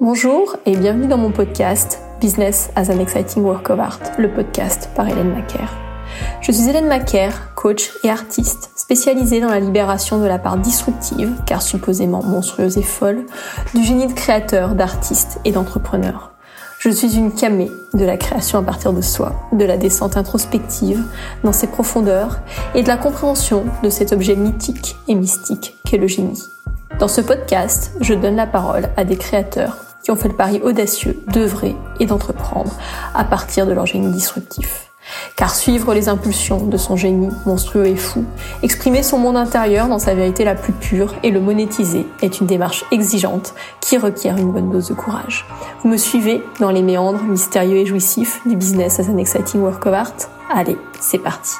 Bonjour et bienvenue dans mon podcast Business as an Exciting Work of Art, le podcast par Hélène Macaire. Je suis Hélène Macaire, coach et artiste spécialisée dans la libération de la part disruptive, car supposément monstrueuse et folle, du génie de créateur, d'artiste et d'entrepreneur. Je suis une camée de la création à partir de soi, de la descente introspective dans ses profondeurs et de la compréhension de cet objet mythique et mystique qu'est le génie. Dans ce podcast, je donne la parole à des créateurs qui ont fait le pari audacieux d'œuvrer et d'entreprendre à partir de leur génie disruptif. Car suivre les impulsions de son génie monstrueux et fou, exprimer son monde intérieur dans sa vérité la plus pure et le monétiser est une démarche exigeante qui requiert une bonne dose de courage. Vous me suivez dans les méandres mystérieux et jouissifs du business as an exciting work of art? Allez, c'est parti